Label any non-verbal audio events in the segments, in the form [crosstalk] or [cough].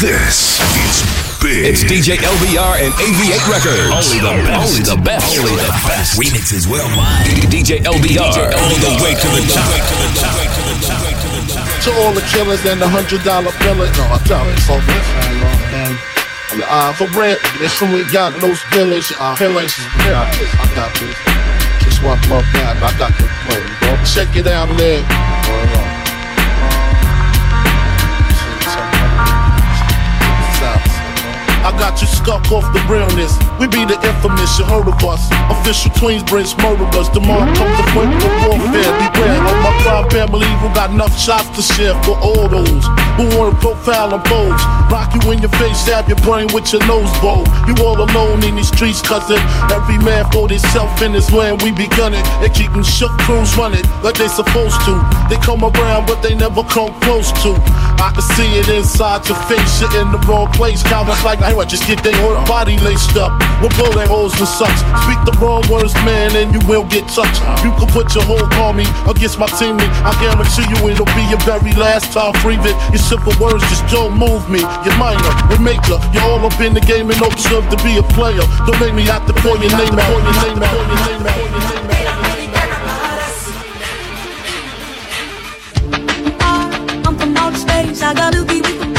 This is big. It's DJ LBR and AV8 Records. Only the best. Only the best. Only the best. Remixes worldwide. DJ LBR. All the way to the top. To all the killers and the hundred dollar billet. No, I tell it. So this. Uh, for rent, it's when we got those village uh, feelings. Yeah, I got this. Just one more time, I got the bro. Check it out, man. I got you stuck off the realness. We be the infamous, you heard of us. Official Queensbridge murderers. Tomorrow comes the point of warfare. Beware of my crime family who got enough shots to share for all those who wanna profile and pose. Rock you in your face, stab your brain with your nose bow. You all alone in these streets, cousin. Every man for himself in his land. We be gunning and keep them shook crews running like they supposed to. They come around, but they never come close to. I can see it inside your face. You're in the wrong place. Comments like, what? Just get their whole body laced up with bullet holes and such. Speak the wrong words, man, and you will get touched. You can put your whole army against my teammate. I guarantee you it'll be your very last time breathing. Your simple words just don't move me. You're minor, we maker. You're all up in the game and don't deserve to be a player. Don't make me have to pour your name out. I gotta be with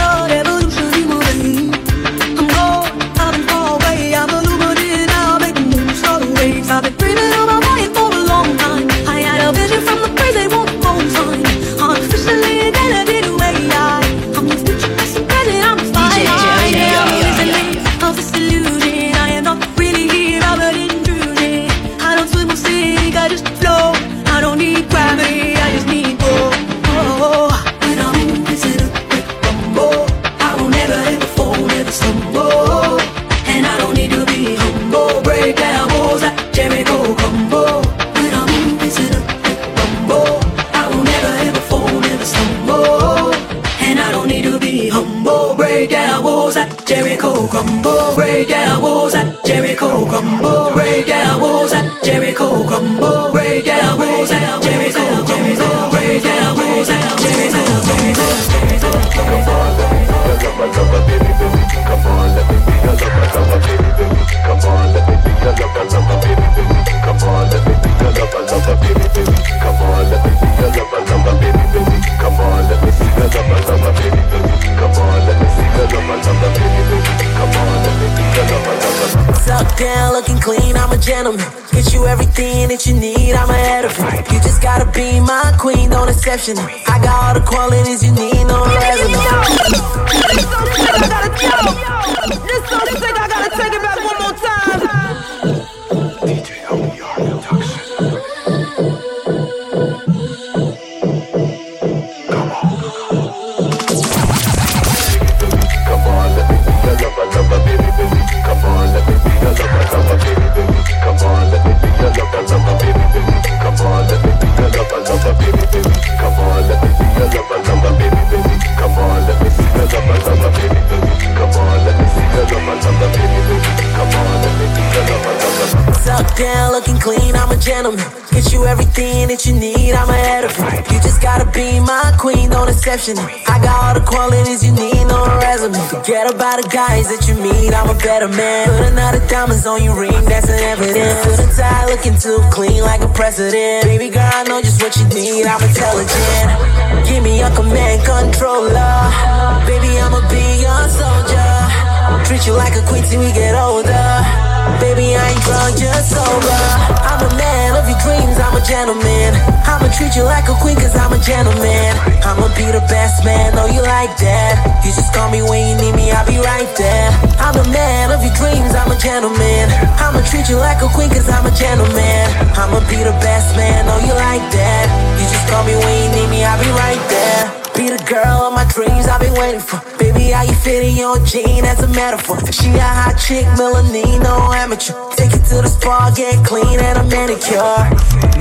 I just don't I got all the qualities you need, no resume. Forget about the guys that you meet, I'm a better man. Put another diamonds on your ring, that's an evidence. Put a tie looking too clean like a president. Baby girl, I know just what you need, I'm intelligent. Give me a command controller. Baby, I'ma be your soldier. Treat you like a queen till we get older. Baby, I ain't drunk, just sober. I'm a man of your dreams, I'm a gentleman. I'ma treat you like a queen, cause I'm a gentleman. I'ma be the best man, know you like that. You just call me when you need me, I'll be right there. I'm a man of your dreams, I'm a gentleman. I'ma treat you like a queen, cause I'm a gentleman. I'ma be the best man, know you like that. You just call me when you need me, I'll be right there. Be the girl of my dreams I've been waiting for. Baby, how you fit in your jean? That's a metaphor. She a hot chick, melanin, no amateur. Take it to the spa, get clean and a manicure.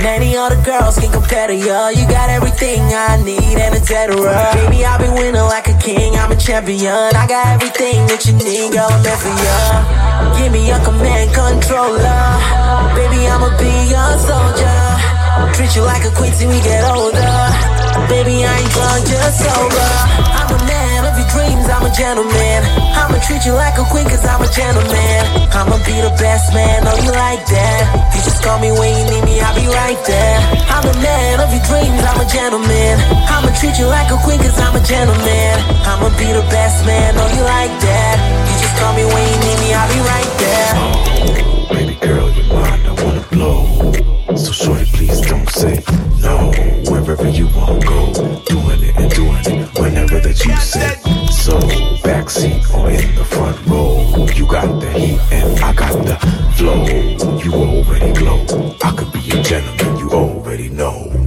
Many other girls can compare to you. You got everything I need and etc. Baby, I've been winning like a king. I'm a champion. I got everything that you need, girl. I'm meant for you. Give me a command controller. Baby, I'ma be your soldier. Treat you like a queen till we get older. Baby, I ain't drunk, just sober. I'm a man of your dreams, I'm a gentleman. I'ma treat you like a queen, cause I'm a gentleman. I'ma be the best man, know you like that. You just call me when you need me, I'll be right there. I'm the man of your dreams, I'm a gentleman. I'ma treat you like a queen, cause I'm a gentleman. I'ma be the best man, know you like that. You just call me when you need me, I'll be right there. So shorty, please don't say no. Wherever you wanna go, doing it and doing it whenever that you say so. Backseat or in the front row, you got the heat and I got the flow. You already glow. I could be a gentleman, you already know.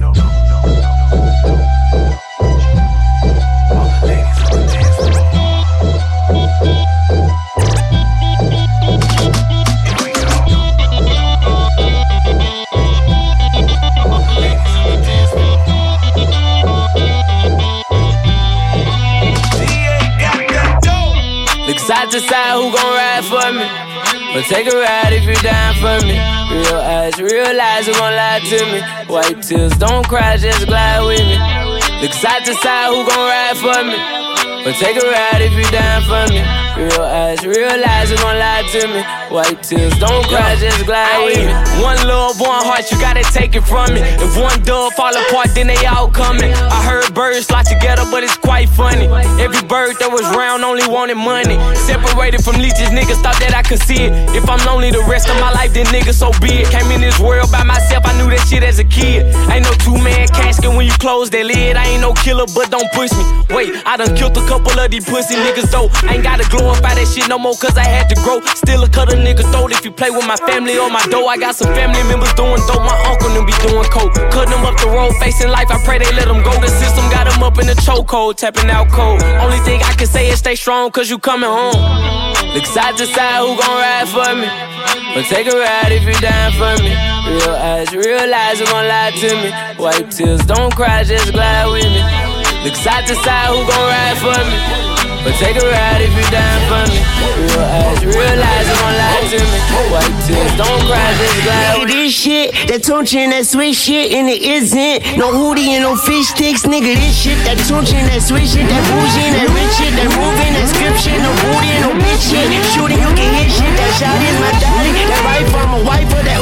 Real eyes, gon' lie to me? White tears, don't cry, just glide with me. Look side to side, who gon' ride for me? But take a ride if you down for me. Real eyes, real eyes, who gon' lie to me? White tears, don't cry, just glide with me. One love, one heart, you gotta take it from me. If one dove fall apart, then they all coming. I heard birds fly together, but it's quite funny. Every bird that was round only wanted money. Separated from leeches, niggas thought that I could see it. If I'm lonely the rest of my life, then niggas so be it. Came in this world by myself, I knew that shit as a kid. Ain't no two man casket when you close that lid. I ain't no killer, but don't push me. Wait, I done killed a couple of these pussy niggas though. Ain't gotta glorify that shit no more, cause I had to grow. Still a cut a nigga throat if you play with my family or my dough. I got some family members doing dope, my uncle them be doing coke. Cutting them up the road, facing life, I pray they let them go. The system got them up in the chokehold, tapping out cold. Only thing I can say is stay strong, cause you coming home. Look side to side, who gon' ride for me? But take a ride if you down for me. Real eyes, real eyes, who gon' lie to me? Wipe tears, don't cry, just glide with me. Look side to side, who gon' ride for me? But take a ride if you down for me. Real eyes, real eyes, who gon' lie to me? Wipe tears, don't cry, just with me. This shit, that Tunechi and that sweet shit, and it isn't no hoodie and no fish sticks, nigga. This shit, that Tunechi and that sweet shit, that bougie and that rich shit, that moving, that script shit, no booty and no bitch shit. Shooting, you can hit shit. That shot is my daddy. That right from a wife or that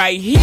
Right here.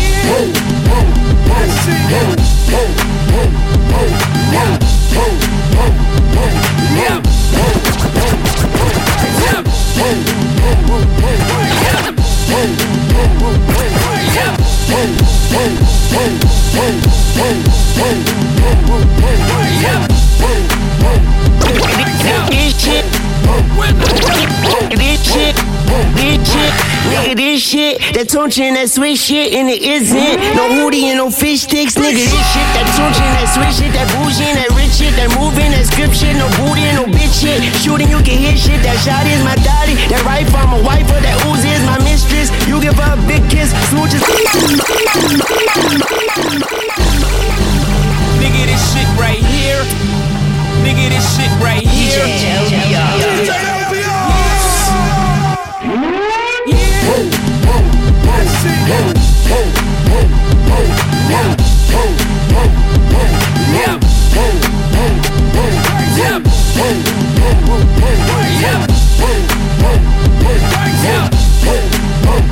Shit. That Tunechi that sweet shit, and it isn't no hoodie and no fish sticks, nigga. This shit. That Tunechi that sweet shit, that bougie that rich shit, that moving, that script shit, no booty and no bitch shit. Shooting, you can hit shit. That shot is my daddy. That right from a wife or that Uzi is my mistress. You give her a big kiss, smooches. Nigga, this shit right here. Nigga, this shit right here.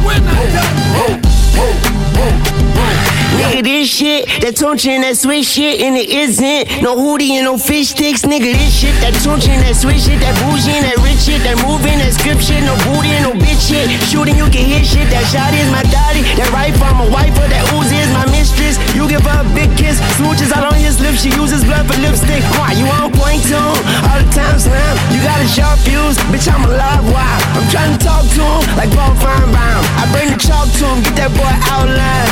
When I done, Nigga, this shit, that and that sweet shit, and it isn't no hoodie and no fish sticks, nigga. This shit, that and that sweet shit, that bougie and that rich shit, that moving, that script shit, no booty and no bitch shit. Shooting, you can hear shit. That shot is my daddy. That right from a wife or that Uzi is my mistress. You give her a big kiss, smooches out on his lips. She uses blood for lipstick. Why you on point tune all the time, slam? You got a sharp fuse, bitch. I'm alive. Why? I'm trying to talk to him like Paul Finebaum. I bring the chalk to him, get that boy outline.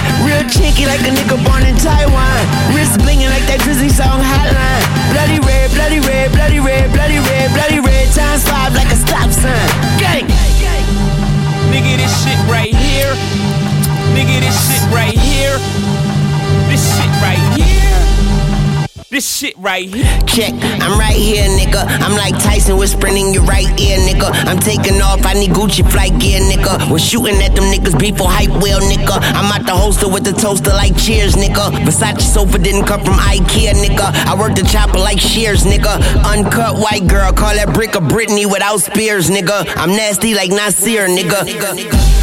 Real chicky like a nigga born in Taiwan. Wrist blinging like that Drizzy song hotline. Bloody red, bloody red, bloody red, bloody red, bloody red. Times five like a stop sign. Gang. Nigga, this shit right here. Nigga, this shit right here. This shit This shit right here. Check, I'm right here, nigga. I'm like Tyson whispering in your right ear, nigga. I'm taking off, I need Gucci flight gear, nigga. We're shooting at them niggas before hype wheel, nigga. I'm out the holster with the toaster like cheers, nigga. Versace sofa didn't come from Ikea, nigga. I work the chopper like shears, nigga. Uncut white girl, call that brick of Britney without spears, nigga. I'm nasty like Nasir, nigga.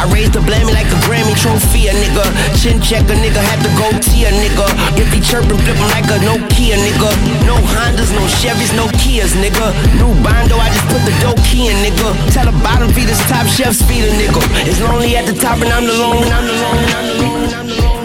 I raised the blammy like a Grammy trophy, a nigga. Chin check a nigga, had to go T a nigga. If he chirping, flip him like a Nokia, nigga. No Hondas, no Chevys, no Kias, nigga. New Bondo, I just put the dough key in, nigga. Tell the bottom feeders, top chefs feed a nigga. It's lonely at the top and I'm the lone, I'm the I'm the I'm the.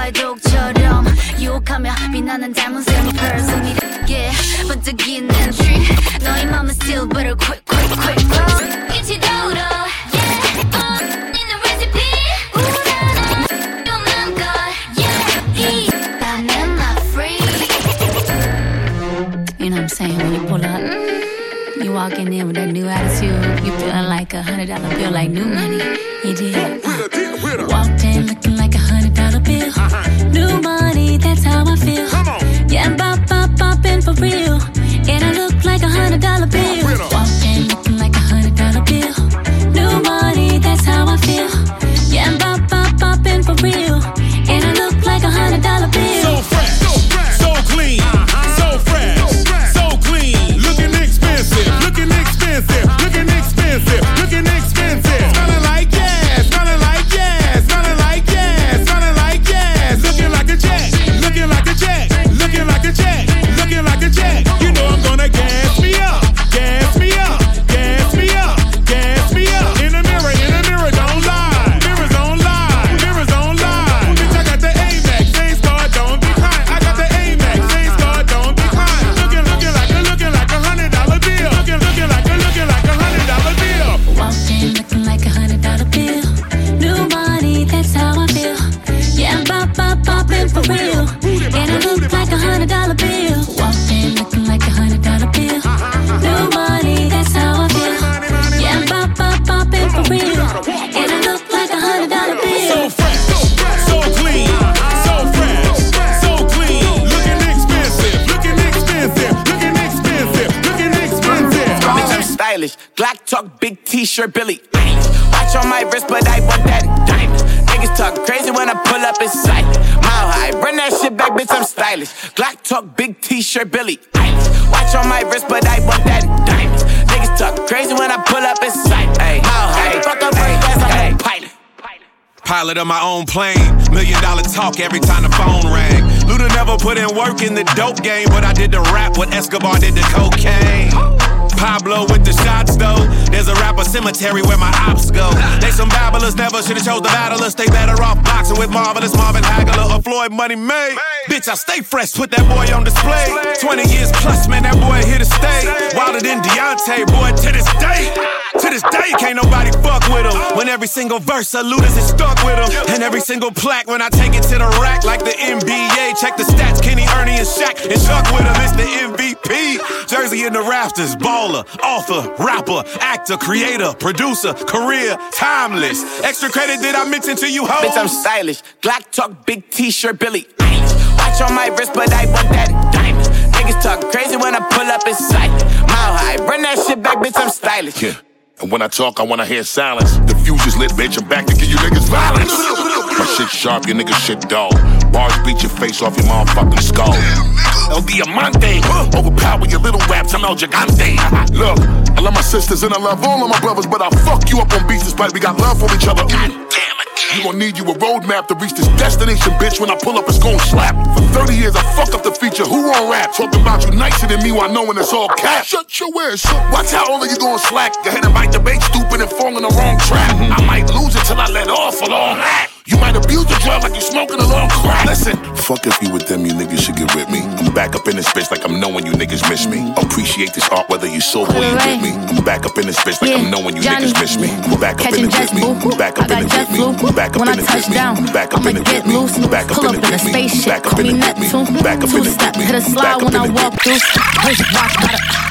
사과의 독처럼 유혹하며 빛나는 diamond 샘플 숨이게 번뜩이는 tree 너의 맘은 still better quick quick quick quick 잊지 돌아 yeah uh, 있는 recipe 우라는 요만 걸 yeah 이 밤은 my free You know what I'm saying? When you pull up, you walk in there with that new attitude. You feeling like a hundred dollar bill, like new money. You did. Walked in that's how I feel. Yeah, I'm bop, bop, bopping for real. And I look like a hundred dollar bill. Walked in looking like a hundred dollar bill. New money, that's how I feel. Yeah, I'm bop, bop, bopping for real. And I look like a hundred dollar t-shirt, Billie. Watch on my wrist, but I want that diamond. Niggas talk crazy when I pull up in sight. Mile high, run that shit back, bitch, I'm stylish. Glock talk, big t-shirt, Billie. Watch on my wrist, but I want that diamond. Niggas talk crazy when I pull up in sight. Mile high, fuck up first class, I'm a pilot. Pilot of my own plane. Million dollar talk every time the phone rang. Luda never put in work in the dope game, but I did the rap what Escobar did the cocaine. Pablo with the shots though. There's a rapper cemetery where my ops go. [laughs] They some babblers, never should've chose the battlers. They better off boxing with marvelous Marvin Hagler or Floyd Money May. Bitch, I stay fresh, put that boy on display. 20 years plus, man, that boy here to stay. Wilder than Deontay, boy, to this day. To this day, can't nobody fuck with him. When every single verse Ludacris is stuck with him. And every single plaque when I take it to the rack like the NBA. Check the stats, Kenny, Ernie, and Shaq. And Chuck with him, it's the MVP. Jersey in the rafters, baller, author, rapper, actor, creator, producer, career, timeless. Extra credit did I mention to you, hoes? Bitch, I'm stylish. Glock talk, big t-shirt, Billie Eilish. Watch on my wrist, but I want that diamond. Niggas talk crazy when I pull up in sight. Mile high, run that shit back, bitch, I'm stylish. Yeah. And when I talk, I wanna hear silence. The fuse is lit, bitch. I'm back to give you niggas violence. My shit sharp, your niggas shit dull. Bars beat your face off your motherfucking skull. El Diamante, overpower your little raps. I'm El Gigante. Look, I love my sisters and I love all of my brothers, but I fuck you up on beats despite we got love for each other. God damn it. You gon' need you a roadmap to reach this destination, bitch. When I pull up, it's gon' slap. For 30 years, I fuck up the feature. Who on rap? Talking about you nicer than me while knowing it's all cap. Shut your ass up. Watch how all of you gon' slack. Go ahead and bite the bait, stupid and fall in the wrong trap. Mm-hmm. I might lose it till I let off a long act. You might abuse the drug like you smoking a long crack. Listen, fuck if you with them, you niggas should get with me. I'm back up in this bitch like I'm knowing you niggas miss me. Appreciate this art whether you sober or you with me. I'm back up in this bitch like I'm knowing you niggas miss me. I'm back up in it with me. I'm back up in it with me. I'm back up When I in it touch with me. I'm back up I'ma in it get with me. loose. I'm back up Pull in up it in a with me. spaceship. Back up Call in me it with me. Neptune. Back up Two in it step, with me. hit a slide Back up when in I it walk with me. through. Push watch, got a big cock.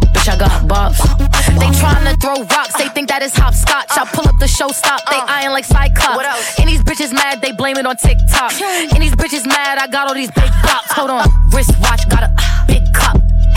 I got bops. They tryna throw rocks, they think that is hopscotch. I pull up the show stop, they uh. eyeing like Cyclops. And these bitches mad, they blame it on TikTok. And these bitches mad, I got all these big bops. Hold on, uh. wristwatch, got a big cup.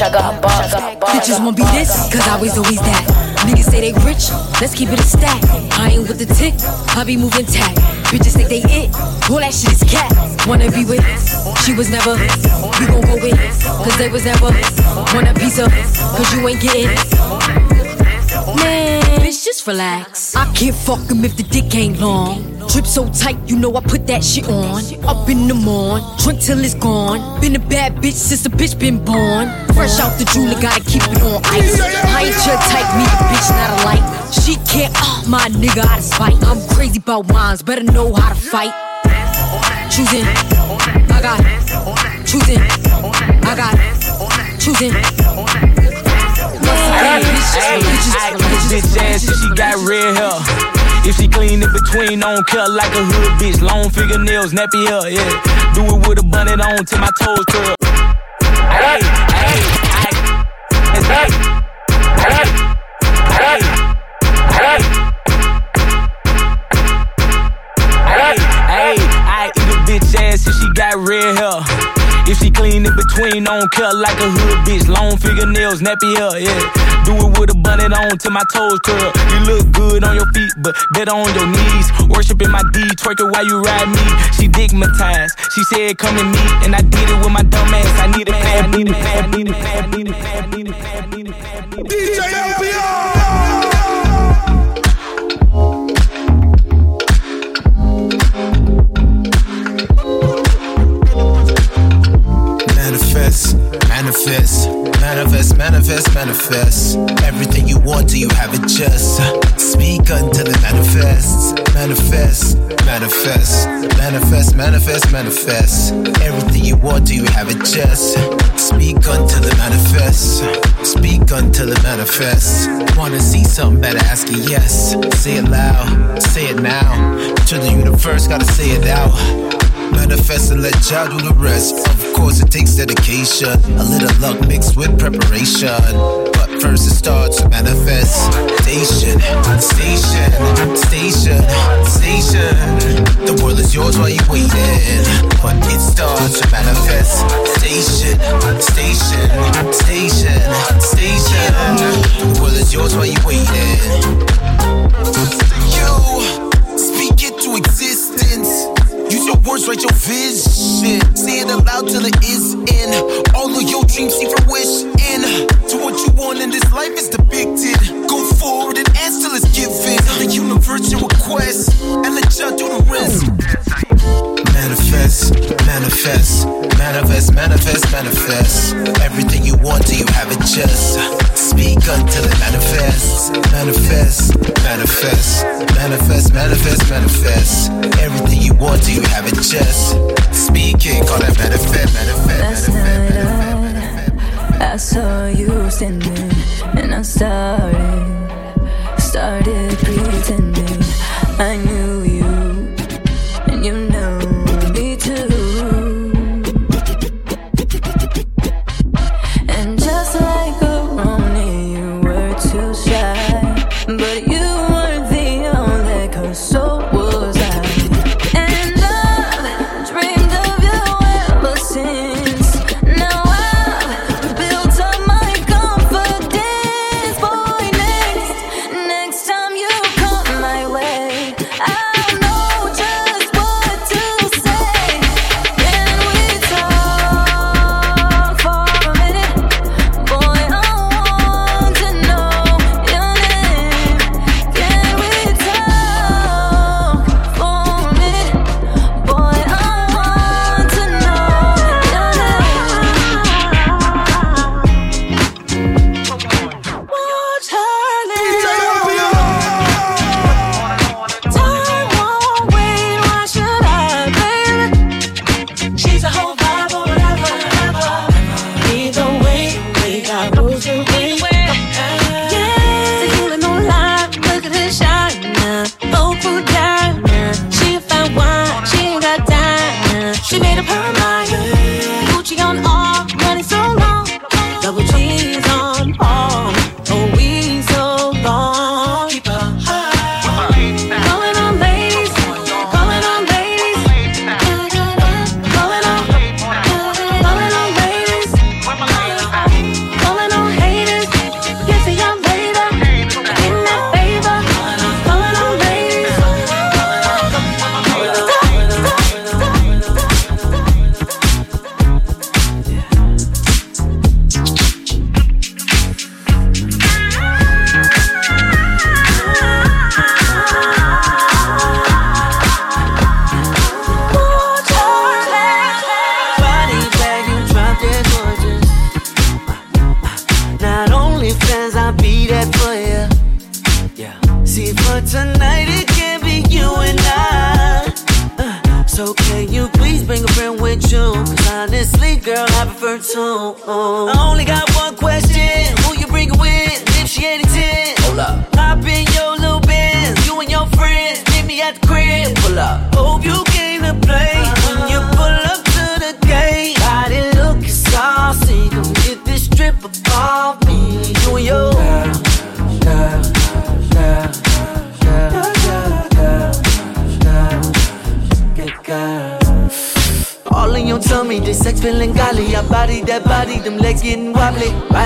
Bops. Bitches won't be this, cause I was always that. Niggas say they rich, let's keep it a stack. I ain't with the tick, I be moving tack. Bitches think they it, all that shit is cat. Wanna be with, she was never. We gon' go with, cause they was never. Want a piece of, cause you ain't getting. Man, bitch, just relax. I can't fuck him if the dick ain't long. Drip so tight, you know I put that shit on. Up in the morn, drink till it's gone. Been a bad bitch since the bitch been born. Fresh out the jeweler, gotta keep it on ice. I ain't your type, me a bitch, not alike. She can't, uh, my nigga out of spite. I'm crazy about mines, better know how to fight. Choosing, I got choosing, I got choosing. I bitch ass if she got red hair. If she clean in between, don't care like a hood bitch. Long fingernails, nappy hair, yeah. Do it with a bonnet on till my toes curl. Hey, hey, hey, hey, hey, hey, hey. Hey, hey, I eat a bitch ass if she got red hair. If she clean in between, don't care like a hood bitch. Long fingernails, nappy hair, yeah. Do it with a bonnet on till my toes curl. You look good on your feet, but better on your knees. Worshiping my D, twerking while you ride me. She digmatized. She said, come and meet, and I did it with my dumb ass. I need it bad, I need it bad, I need it bad, I need it bad, I need it bad, I need it bad. DJ Manifest, manifest, manifest, manifest. Everything you want, do you have it just? Speak until it manifests. Manifest, manifest, manifest, manifest, manifest. Everything you want, do you have it just? Speak until it manifests. Speak until it manifests. Wanna see something better? Ask it yes. Say it loud, say it now. To the universe, gotta say it out. Manifest and let y'all do the rest. Of course, it takes dedication, a little luck mixed with preparation. But first, it starts with manifest. Station, station, station, station. The world is yours while you waiting. But it starts with manifest. Station, station, station, station. The world is yours while you waiting. Till it is in. All of your dreams see fruition. To what you want in this life is depicted. Go forward and ask till it's given. Tell the universe your request and let y'all do the rest. Manifest, manifest, manifest, manifest, manifest. Everything you want, do you have it just? Speak until it manifests. Manifest, manifest, manifest, manifest, manifest. Everything you want, do you have it just? Speak it, call it manifest, manifest, Last night I, I saw you standing and I started, started pretending I knew you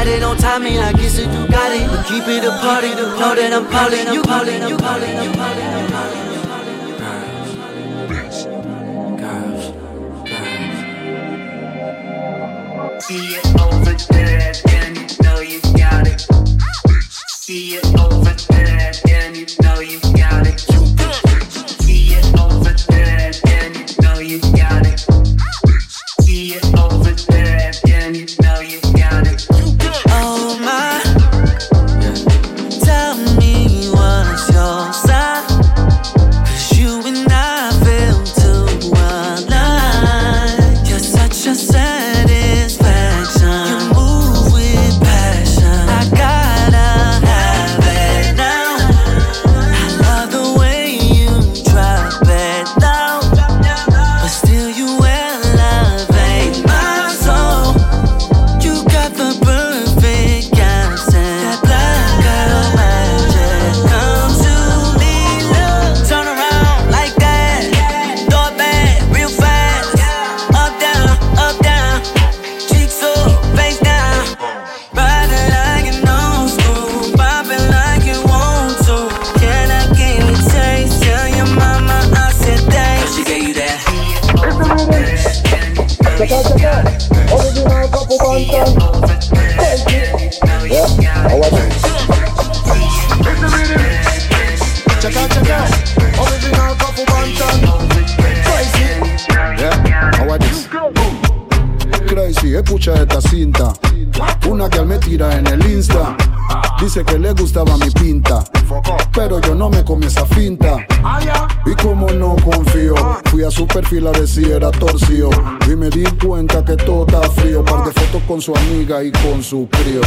Ride it on timing like it's a Ducati. But keep it a party, know that I'm calling, I'm calling, I'm calling, I'm calling, I'm calling. See it over there, and you know you got it. See it over there, and you know you got it. Fui a su perfil a ver si era torcido. Y me di cuenta que todo está frío. Par de fotos con su amiga y con su crío.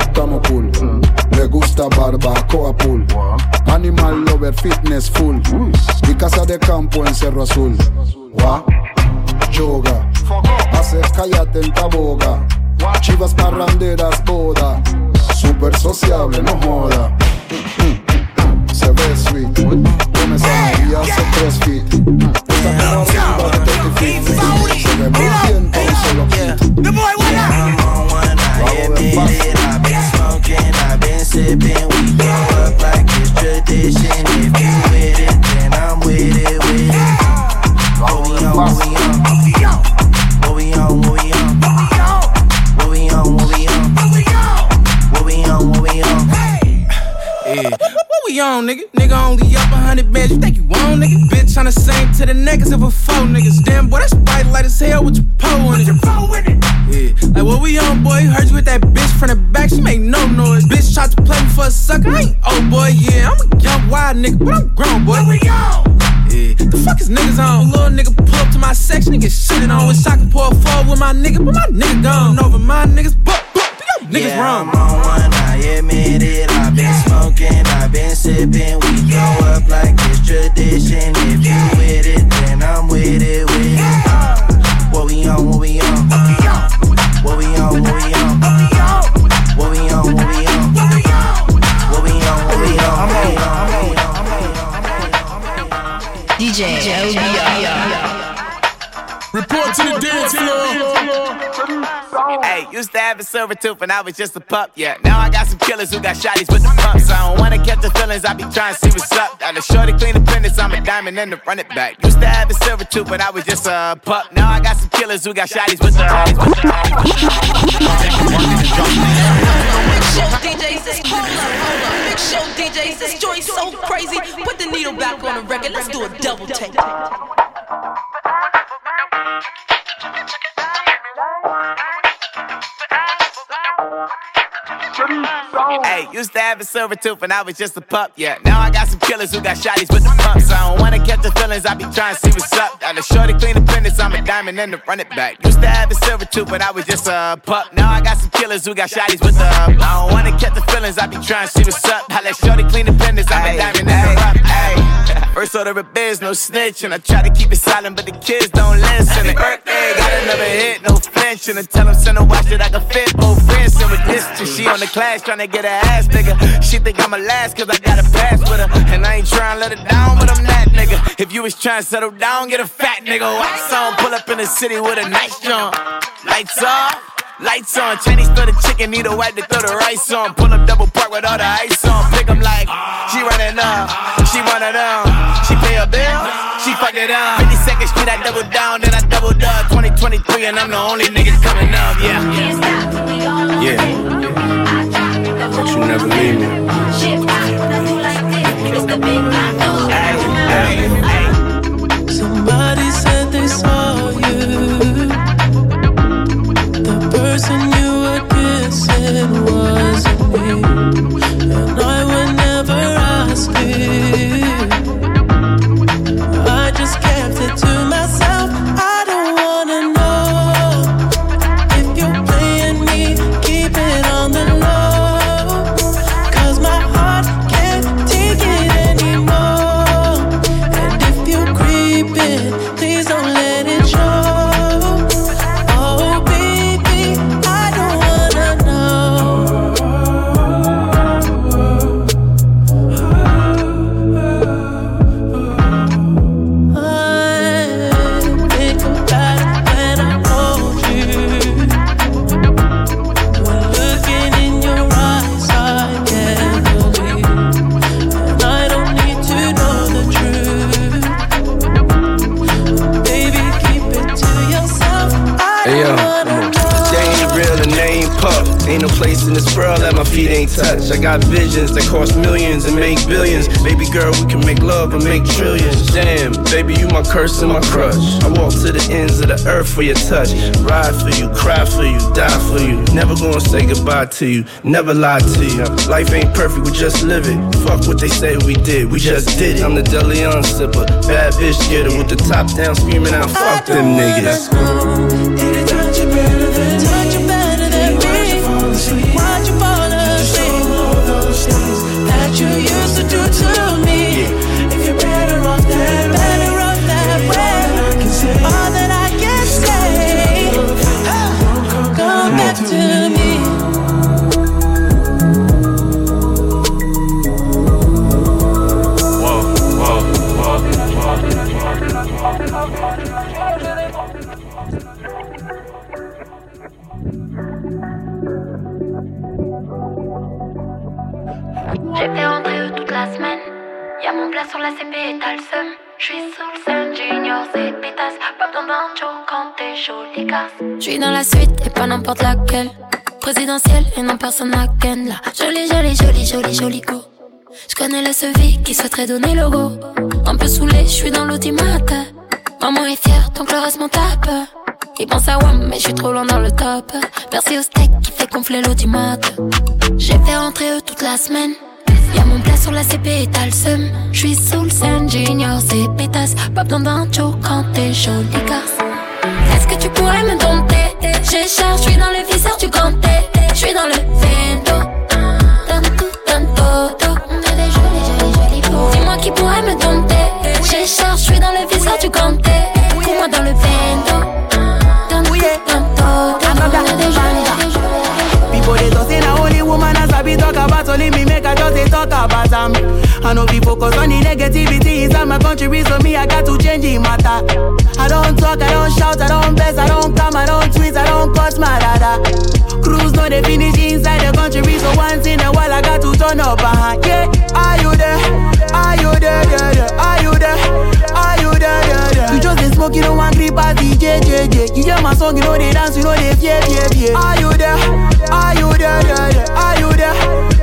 Estamos cool. Le gusta barbacoa pool. Animal lover fitness full. Y casa de campo en Cerro Azul. Wa, Yoga. Haces cállate en taboga. Chivas parranderas boda. Super sociable, no joda. Se ve sweet. Esa y hace tres feet. Esta menor arriba de 30 feet. Se ve muy bien con un solo kit. I've been smoking, I've been sipping. We On, nigga? Nigga only up a hundred bands. You think you on, nigga? Bitch on the same to the niggas of a four niggas. Damn, boy, that's bright light as hell with your pole in it. Yeah. Like what we on, boy? Heard you with that bitch from the back. She make no noise. Bitch tried to play me for a sucker. I ain't old boy, yeah. I'm a young wild nigga, but I'm grown, boy. What we on? Yeah. The fuck is niggas on? Little nigga pull up to my section and get shitted on. Wish I could pour a fall with my nigga, but my nigga gone over my niggas. But niggas yeah, wrong. I'm on one, I admit it. I've been smoking, I've been sipping. We go up like it's tradition. If you with it, then I'm with it, with it. What we on, what we on? What we on, what we on? What we on, what we on? What we on, what we on? What we on? DJ Report to the dance floor. Hey, used to have a silver tooth and I was just a pup, yeah. Now I got some killers who got shotties with the pumps. I don't wanna catch the feelings, I be trying to see what's up. Got a shorty clean the pendants, I'm a diamond and to run it back. Used to have a silver tooth, but I was just a pup. Now I got some killers who got shotties with the show DJs hold up, hold up. Big show DJs this joint so crazy. Put the needle back on the record. Let's do a double take. Hey, used to have a silver tooth and I was just a pup, yeah. Now I got some killers who got shotties with the pumps. I don't wanna catch the feelings, I be trying to see what's up. Got a shorty clean the pendants, I'm a diamond and to run it back. Used to have a silver tooth, but I was just a pup. Now I got some killers who got shotties with the I don't wanna catch the feelings, I be trying to see what's up. I let shorty clean the pendants, I'm a diamond and to run Hey, first order of biz, no snitch. And I try to keep it silent, but the kids don't listen. And birthday, got another hit, no flinch. And I tell them, send a watch that I can fit both friends. And with this, she on the class trying to get her ass bigger. She think I'm a last cause I got a pass with her. And I ain't trying to let her down, but I'm that nigga. If you was trying to settle down, get a fat nigga. Wax on, pull up in the city with a nice jump. Lights off. Lights on, Chinese throw the chicken, need a wipe to throw the rice on. Pull up double park with all the ice on. Pick 'em like, she running up, she one of them. She pay a bill, she fuck it up. 52nd Street, I double down, then I doubled up. 2023, and I'm the only nigga coming up, yeah. Yeah. But you never leave me. And my crush. I walk to the ends of the earth for your touch. Ride for you, cry for you, die for you. Never gonna say goodbye to you, never lie to you. Life ain't perfect, we just live it. Fuck what they say we did, we just did it. I'm the Deleon sipper, bad bitch getter with the top down, screaming out, fuck them niggas. La seum. J'suis dans la suite et pas n'importe laquelle. Présidentielle et non personne à ken là. Jolie, jolie, jolie, jolie, jolie go. J'connais le sevi qui souhaiterait donner le go. Un peu saoulé, j'suis dans l'automate. Maman est fière, donc le reste m'en tape. Il pense à WAM, mais j'suis trop loin dans le top. Merci au steak qui fait gonfler l'automate. J'ai fait rentrer eux toute la semaine. Y'a mon sur la CP et t'as le seum. J'suis sous le seum, junior, c'est pétasse. Pas besoin d'un show quand t'es jolie garce. Est-ce que tu pourrais me dompter? J'ai charge, j'suis dans le viseur du ganté. J'suis dans le jolis, jolis beaux. Dis-moi qui pourrait me dompter? J'ai charge, j'suis dans le viseur du ganté. Coupe-moi dans le vento. I know be focus on the negativity inside my country, so me I got to change the matter. I don't talk, I don't shout, I don't best, I don't come, I don't tweet, I don't cuss my dada. Cruise no they finish inside the country, so once in a while I got to turn up. Uh-huh. Yeah, are you there? Are you there? Yeah, yeah. Are you there? Are you there? Yeah, yeah. You just smoke, you don't want grip as DJ, JJ. You hear my song, you know they dance, you know they fear, fear, fear. Are you there? Are you there? Yeah. Are you there?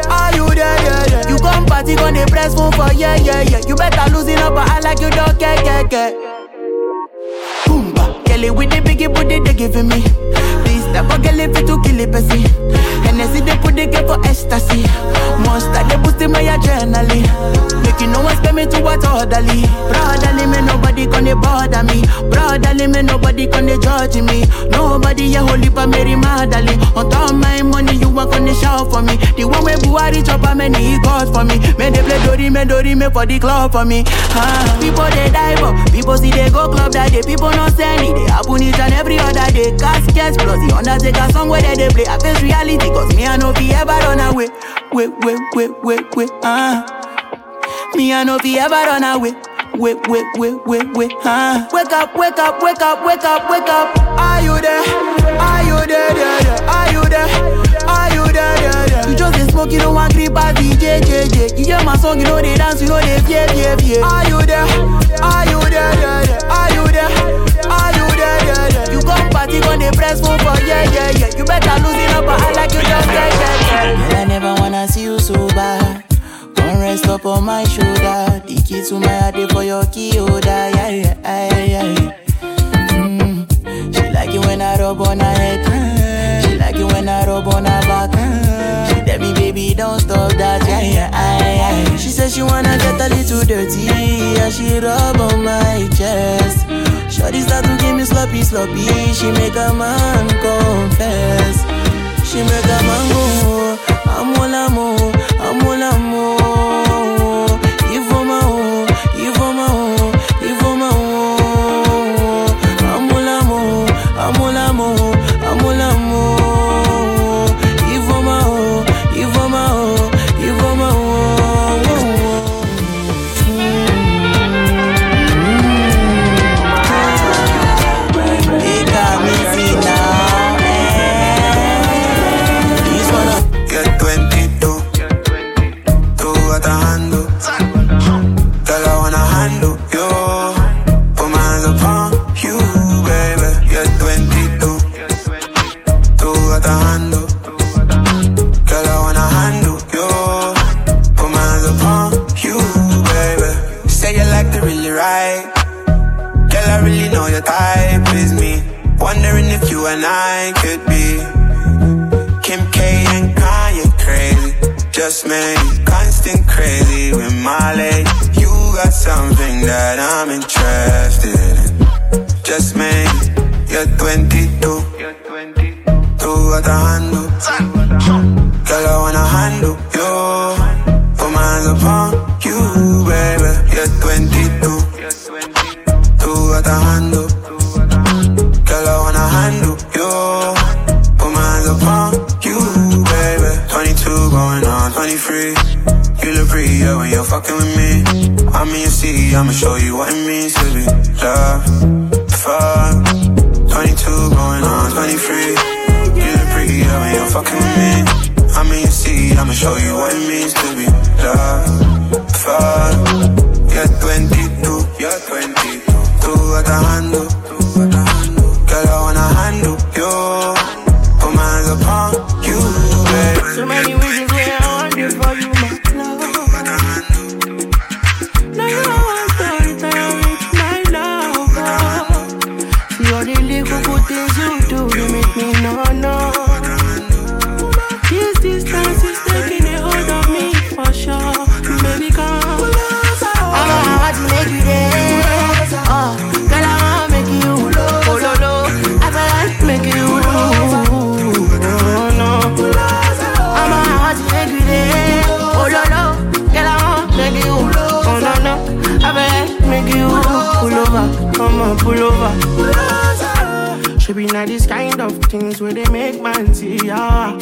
Are you there? You come party, gonna press phone for yeah, yeah, yeah. You better losing up, but I like you don't care, care, care. Boomba, with the biggie booty they giving me. This type of girl if it to kill a person. Hennessy they put the girl for ecstasy. Monster they boosting my adrenaline. Making no one spend me to what orderly. Brotherly me nobody gonna bother me. Brotherly me nobody gonna judge me. Nobody a holy pa Mary Magdalene. On top of my money you want gonna shout for me. The one way Buhari chop a many calls for me. Me they play Dori me Dori me for the club for me. Ah, people they die but people see they go club that day. People not send it. They happen each and every other day. Caskets plus the Undertaker song where they, they play. I face reality cause me I know be ever run away. Wait, wait, wait, wait, wait, ah. Me I know be ever run away. Wait, wait, wait, wait, wait, ah. Wake up, wake up, wake up, wake up, wake up. Are you there? Are you there? Yeah, yeah. Are you there? Are you there? Yeah, yeah. You just dey smoke, you don't want grip as DJ, JJ. You hear my song, you know they dance, you know they fear, fear, fear. Are you there? Are you there? Yeah, yeah. Are you there? Are you there? Yeah. You come party, gonna press phone for yeah, yeah, yeah. You better losing up, but I like you just yeah, yeah, yeah. Girl, I never wanna see you so bad. Come rest up on my shoulder. The key to my heart for your key holder. Yeah, yeah, yeah, yeah. Mm. She like it when I rub on her head. She like it when I rub on her back. She tell me, baby, don't stop that. Yeah, yeah, yeah. She said she wanna get a little dirty. Yeah, she rub on my chest. Shorty start to give me sloppy, sloppy. She make a man confess. She make a man go. Amo l'amo, amo l'amo. Il faut ma oh, il over. Should be not this kind of things where they make man see ya.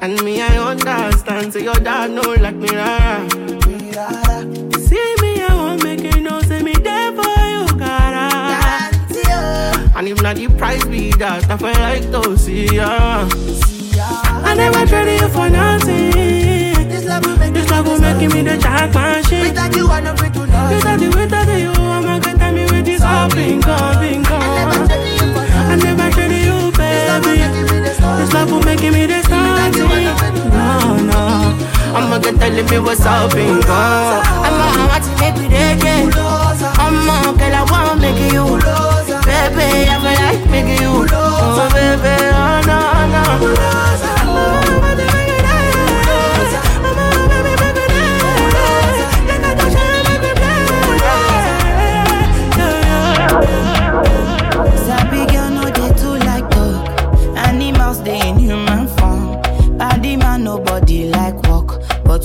And me, I understand. Say your dad know like me, rara. See me, I won't make you know. Say me there for you, cara. Ah. And if not the price be that, I feel like to see ya. I never traded you for nothing. This love will make, this love will make me the jackpot shit. Without you, I know free to love. Without you, without you, I'm a this all been gone, been gone. I never traded you, baby. This love will make me the starting. No, no. I'ma get telling me what's up. I'ma want to make there again. I'ma girl, I wanna make you. Baby, I feel like making you. Oh, baby, oh, no, no.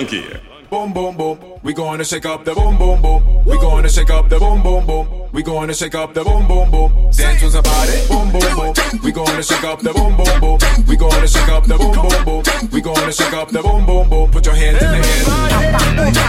funkier. Boom, boom, boom. We gonna shake up the boom, boom, boom. We gonna shake up the boom, boom, boom. We gonna shake up the boom, boom, boom. Dance was about it. Boom, boom, boom. We gonna shake up the boom, boom, boom. We gonna shake up the boom, boom, boom. We gonna shake up the boom, boom, boom. Put your hands in the air.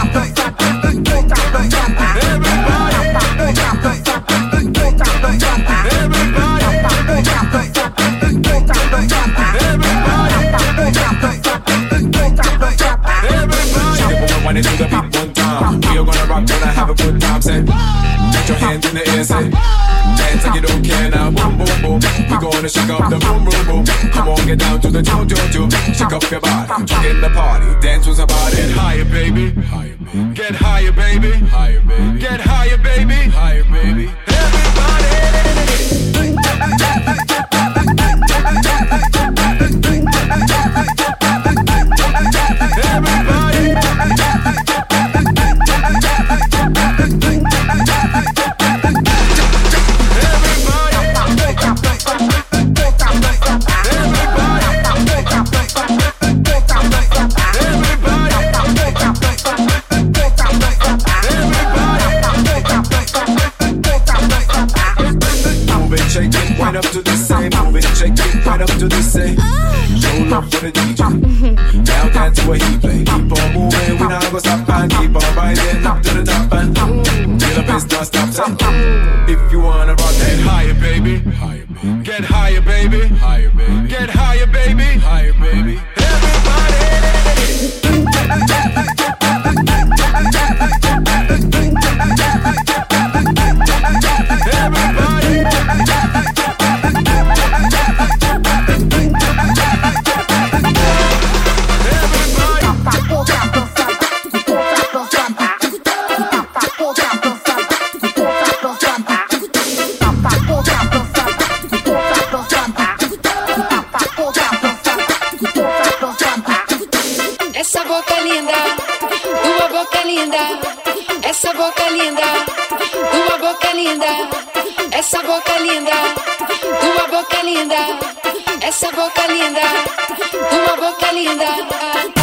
It to the beat one time, we are gonna rock, gonna have a good time. Say, put your hands in the air, say, dance like you don't care now. Uh, boom, boom, boom. We gonna shake up the boom, boom, boom. Come on, get down to the tune, tune, tune. Shake up your body, in the party. Dance was about it. Higher, baby. Get higher, baby. Higher, baby. Get higher, baby. Higher, baby. to up to the same. Show love for the DJ. Now dance to what he play. Keep on moving, we not gonna stop and keep on riding up to the top and till the bass don't stop. If you wanna rock, get higher, baby. Higher, baby. Get higher, baby. Higher, baby. Get higher, baby. Higher, baby. Una boca linda.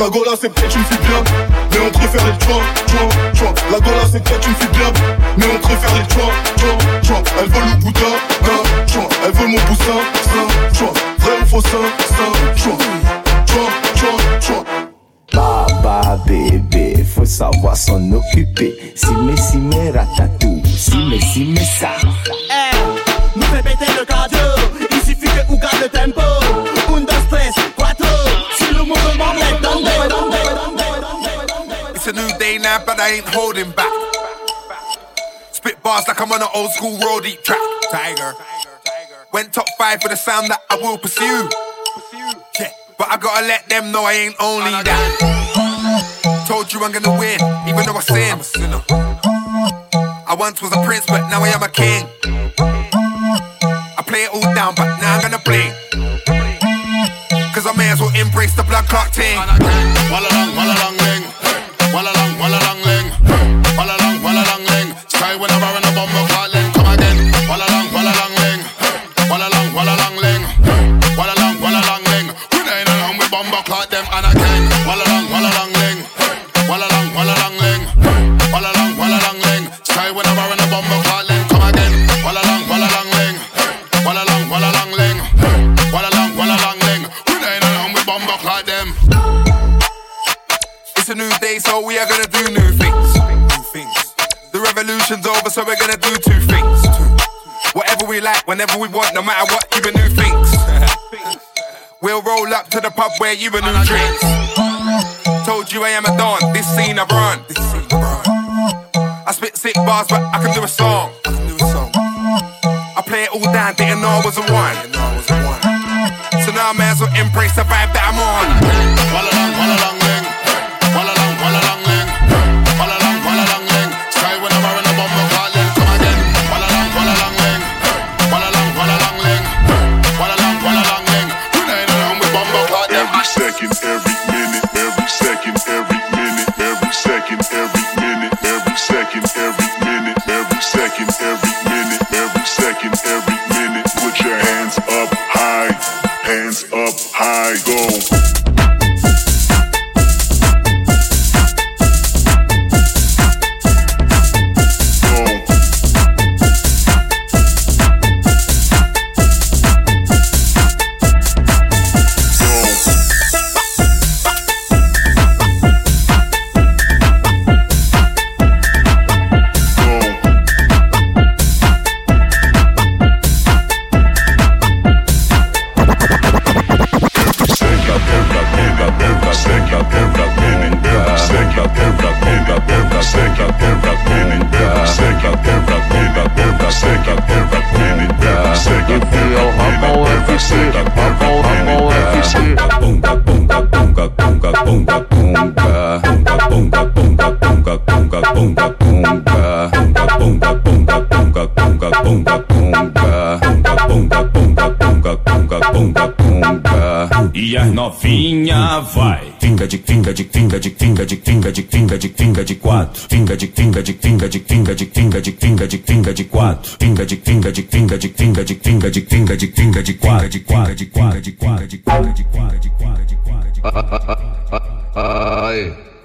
La Gola c'est peut-être une fille bien Mais on préfère les toi, toi, toi La Gola c'est peut-être une fille bien Mais on préfère les toi, toi, toi Elle veut le bouddha, d'un, toi Elle veut mon boussin, ça, toi Vrai ou faux, ça, ça, toi I ain't holding back. Spit bars like I'm on an old school roadie track. Tiger. Went top five for the sound that I will pursue. Yeah, but I gotta let them know I ain't only that. Told you I'm gonna win, even though I sin. I'm a sinner. I once was a prince, but now I am a king. I play it all down, but now I'm gonna play. Cause I may as well embrace the blood clot thing. Walla long, walla long, no matter what, even new things. [laughs] we'll roll up to the pub where you a new drinks. Told you I am a don, this scene I run. I spit sick bars, but I can do a song. I play it all down, didn't know I was a one. So now I may as well embrace the vibe that I'm on.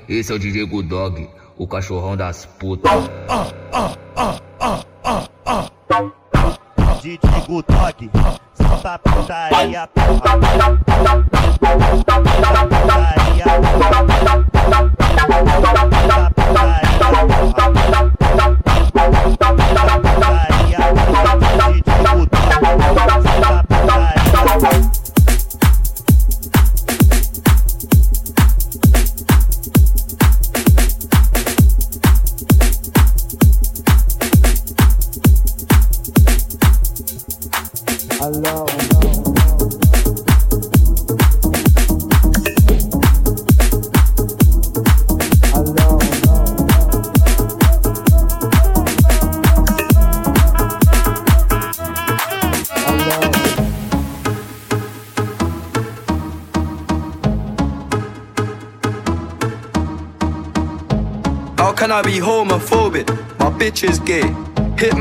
Esse é o DJ Good Dog, o cachorrão das putas. DJ Good Dog, a putaria, porra.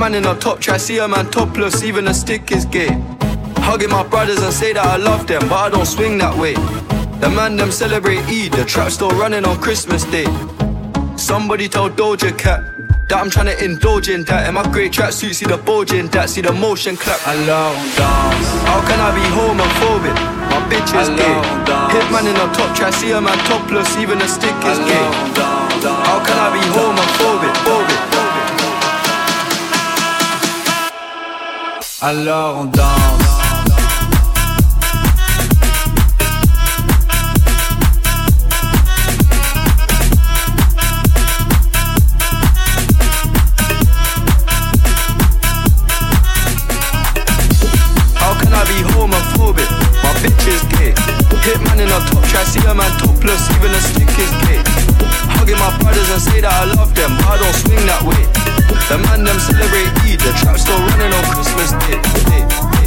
Hitman in a top try, see a man topless, even a stick is gay. Hugging my brothers and say that I love them, but I don't swing that way. The man them celebrate Eid, the trap still running on Christmas Day. Somebody tell Doja Cat that I'm trying to indulge in that. In my great tracksuit, see the bulge in that, see the motion clap. Alone dance. How can I be homophobic? My bitch is gay. Hitman in a top try, see a man topless, even a stick is gay. How can I be homophobic? Alors on danse. Gay. Hitman in a top try, see a man topless, even a stick is gay. Hugging my brothers and say that I love them, I don't swing that way. The man them celebrate Eid, the trap still running on Christmas Day. day, day.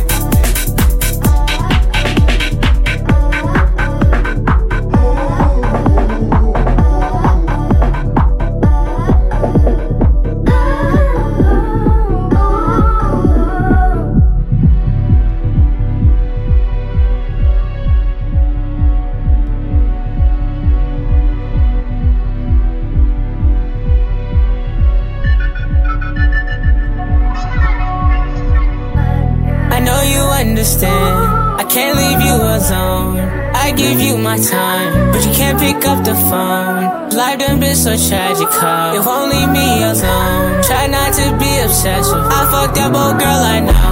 Been so tragic, how if only me alone. Try not to be obsessive. I fucked that old girl, I know,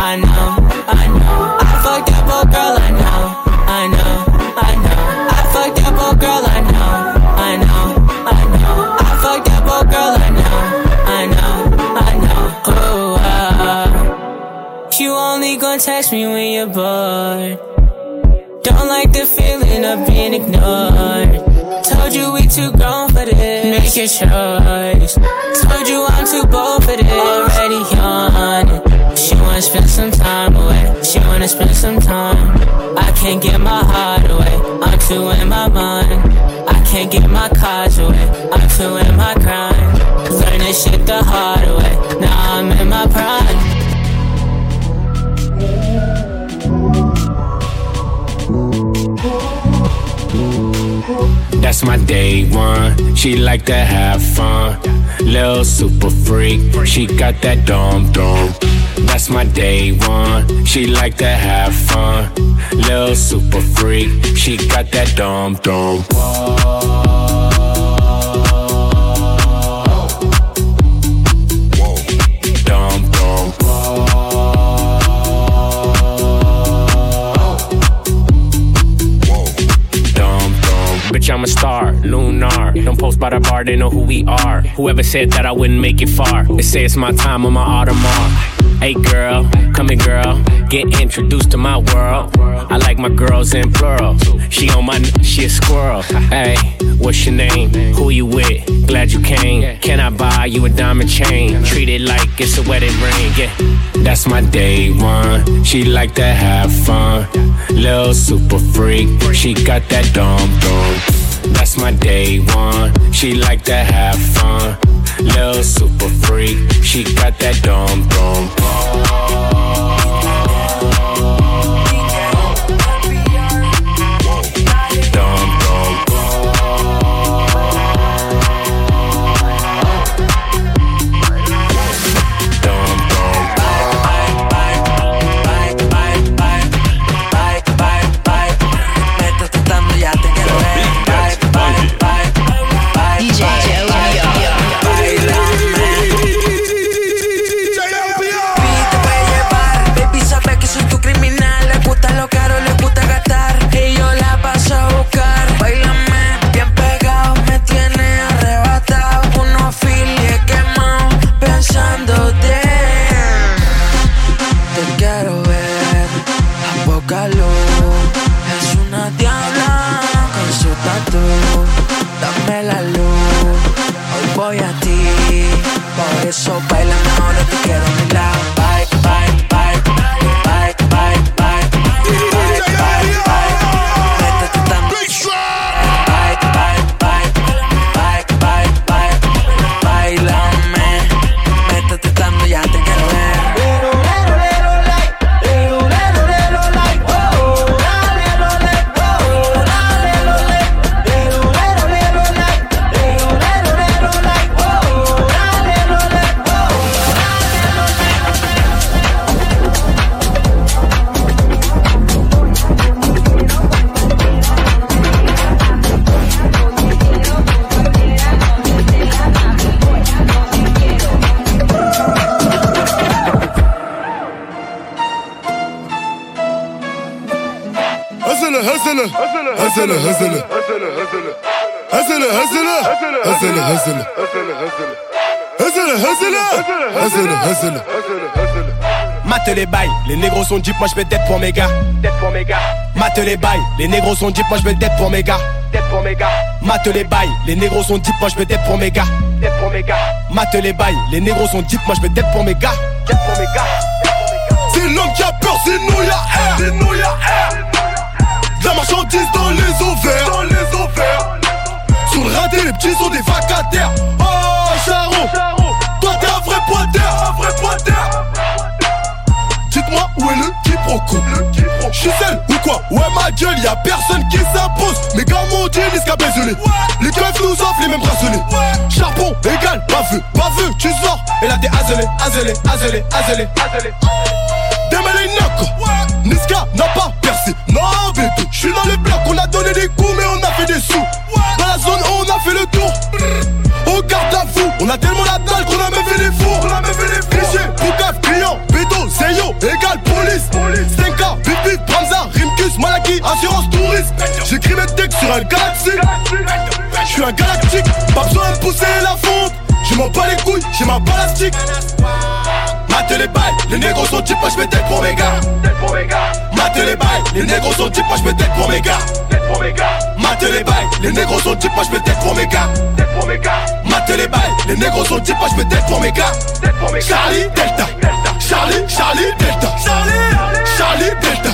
I know, I know. I fucked that old girl, I know, I know, I know. I fucked that old girl, I know, I know, I know. I fucked that old girl, I know, I know, I know. Oh, ah. You only gon' text me when you're bored. Don't like the feeling of being ignored. Too grown for this. Make your choice. Told you I'm too bold for this. Already yawning. She wanna spend some time away. She wanna spend some time. I can't get my heart away. I'm too in my mind. I can't get my cards away. I'm too in my grind. Learn this shit the hard way. Now I'm in my prime. That's my day one. She like to have fun. little super freak. She got that dum dum. That's my day one. She like to have fun. little super freak. She got that dum dum. Dum Bitch, I'm a star, lunar. Don't post by the bar, they know who we are. Whoever said that I wouldn't make it far, they say it's my time on my Audemars. Hey girl, come here girl, get introduced to my world. I like my girls in plural. She on my, she a squirrel. Hey, what's your name? Who you with? Glad you came. Can I buy you a diamond chain? Treat it like it's a wedding ring. Yeah, that's my day one. She like to have fun. little super freak. She got that dum dum. That's my day one. She like to have fun. Lil super freak. She got that dum dum. Sont deep, moi je vais pour mes gars. Dead pour mes gars. Mate les bails, les négros sont deep, moi je vais dead pour mes gars. Pour mes gars. Mate les bails, les négros sont deep, moi je vais dead pour mes gars. Pour mes gars. Mate les bails, les négros sont deep, moi je vais dead pour mes gars. Pour mes gars. C'est l'homme qui a peur, sinon y'a air Sinon y'a air De la marchandise dans les ovaires Dans les ovaires Sur le radé, les petits sont des vacataires Oh, Charo Toi t'es un vrai pointeur Un vrai pointeur moi où est le quiproquo? Le Je suis seul ou quoi? Ouais, ma gueule, y'a personne qui s'impose. Mais gars m'ont dit l'escapé ouais. Les keufs nous offrent les mêmes bracelets. Ouais. Charbon égal, pas vu, pas vu, tu sors. Et là t'es azelé, azelé, azelé, azelé. azelé. Démêlé une Niska n'a pas percé. Non, bébé, je suis dans les blocs. On a donné des coups, mais on a fait des sous. Dans la zone, on a fait le tour. Au garde à vous, on a tellement Bédo, Zeyo, égal police. Bibi, Bramza, Rimkus, Malaki, assurance touriste. J'écris mes textes sur un galaxy. Je suis un galactique, pas besoin de pousser la fonte. Je m'en bats les couilles, j'ai ma balastique. Mate les les négros sont types, moi je mets pour mes gars. Mate les bails, les négros sont types, moi je mets pour mes gars. Mate les bails, les négros sont types, moi je mets pour mes gars. Mate les bails, les négros sont types, moi je mets pour mes gars. Charlie Delta, Charlie, Charlie Delta, Charlie Delta,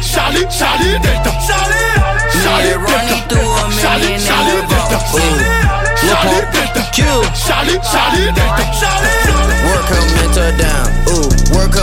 Charlie, Charlie Delta, Charlie Delta, Charlie, Charlie Delta, Charlie Delta, Charlie, Charlie Delta. Work come mental down,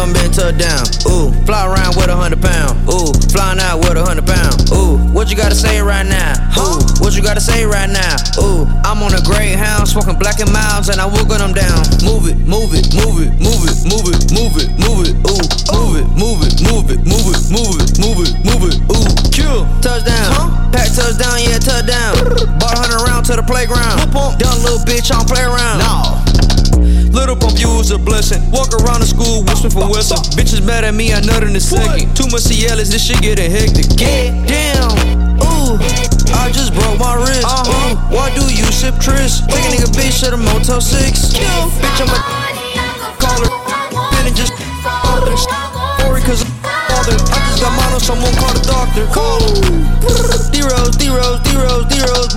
ooh. Work come down, ooh. Fly around with a hundred pound, ooh. Flying out with a hundred pound, ooh. What you gotta say right now, ooh? What you gotta say right now, ooh? I'm on a greyhound, smoking Black and Milds, and I wiggle them down. Move it, move it, move it, move it, move it, move it, move it, ooh. Move it, move it, move it, move it, move it, move it, move it, ooh. Kill, touchdown, Huh? pack touchdown, yeah, touchdown. Bought a hundred round to the playground. Done little bitch, I don't play around. No. Little pump, was a blessing. Walk around the school, whispering for Wilson. Bitches mad at me, I nut in a second. Too much Cialis, this shit getting hectic. Get down, ooh. I just broke my wrist. Uh-huh. Why do you sip Tris? Take a nigga bitch to the Motel 6. Bitch, I'm a call her. Finna just story cause I'm father. I just got mono, someone call the doctor. Cool. D-Rose, D-Rose, D-Rose, D-Rose.